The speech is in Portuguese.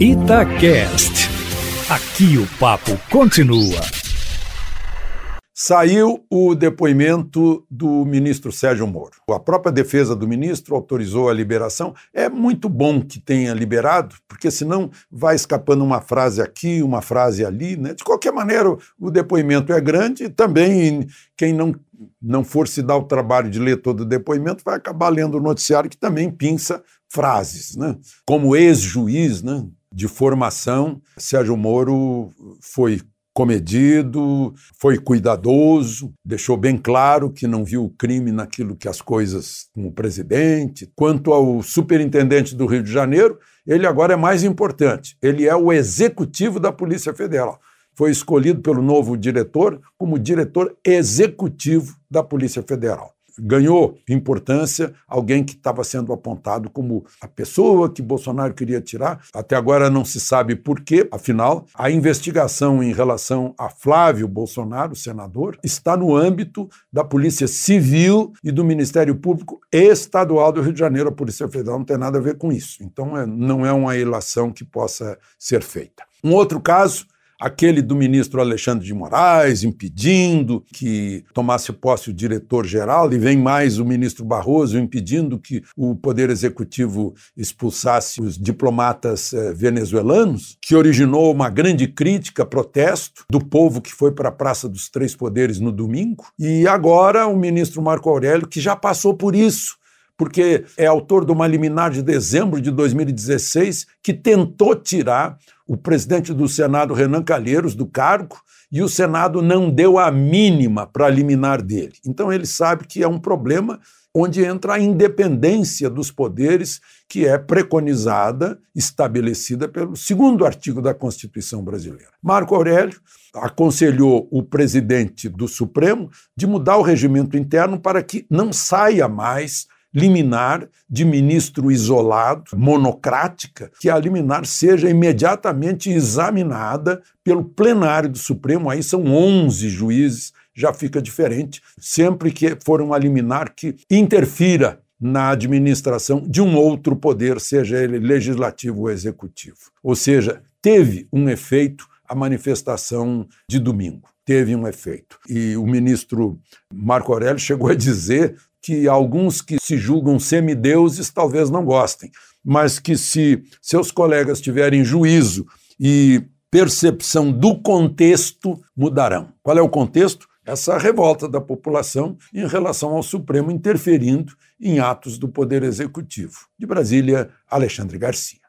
Itacast. Aqui o papo continua. Saiu o depoimento do ministro Sérgio Moro. A própria defesa do ministro autorizou a liberação. É muito bom que tenha liberado, porque senão vai escapando uma frase aqui, uma frase ali. Né? De qualquer maneira, o depoimento é grande e também quem não, não for se dar o trabalho de ler todo o depoimento vai acabar lendo o noticiário que também pinça frases. Né? Como ex-juiz né, de formação, Sérgio Moro foi comedido, foi cuidadoso, deixou bem claro que não viu o crime naquilo que as coisas com o presidente. Quanto ao superintendente do Rio de Janeiro, ele agora é mais importante. Ele é o executivo da Polícia Federal. Foi escolhido pelo novo diretor como diretor executivo da Polícia Federal ganhou importância alguém que estava sendo apontado como a pessoa que Bolsonaro queria tirar. Até agora não se sabe por quê, afinal, a investigação em relação a Flávio Bolsonaro, senador, está no âmbito da Polícia Civil e do Ministério Público Estadual do Rio de Janeiro. A Polícia Federal não tem nada a ver com isso. Então, é, não é uma ilação que possa ser feita. Um outro caso aquele do ministro Alexandre de Moraes impedindo que tomasse posse o diretor-geral, e vem mais o ministro Barroso impedindo que o Poder Executivo expulsasse os diplomatas eh, venezuelanos, que originou uma grande crítica, protesto do povo que foi para a Praça dos Três Poderes no domingo. E agora o ministro Marco Aurélio, que já passou por isso, porque é autor de uma liminar de dezembro de 2016 que tentou tirar o presidente do Senado, Renan Calheiros, do cargo, e o Senado não deu a mínima para liminar dele. Então ele sabe que é um problema onde entra a independência dos poderes, que é preconizada, estabelecida pelo segundo artigo da Constituição brasileira. Marco Aurélio aconselhou o presidente do Supremo de mudar o regimento interno para que não saia mais liminar de ministro isolado, monocrática, que a liminar seja imediatamente examinada pelo plenário do Supremo, aí são 11 juízes, já fica diferente, sempre que for uma liminar que interfira na administração de um outro poder, seja ele legislativo ou executivo. Ou seja, teve um efeito a manifestação de domingo. Teve um efeito. E o ministro Marco Aurélio chegou a dizer que alguns que se julgam semideuses talvez não gostem, mas que se seus colegas tiverem juízo e percepção do contexto, mudarão. Qual é o contexto? Essa revolta da população em relação ao Supremo interferindo em atos do Poder Executivo. De Brasília, Alexandre Garcia.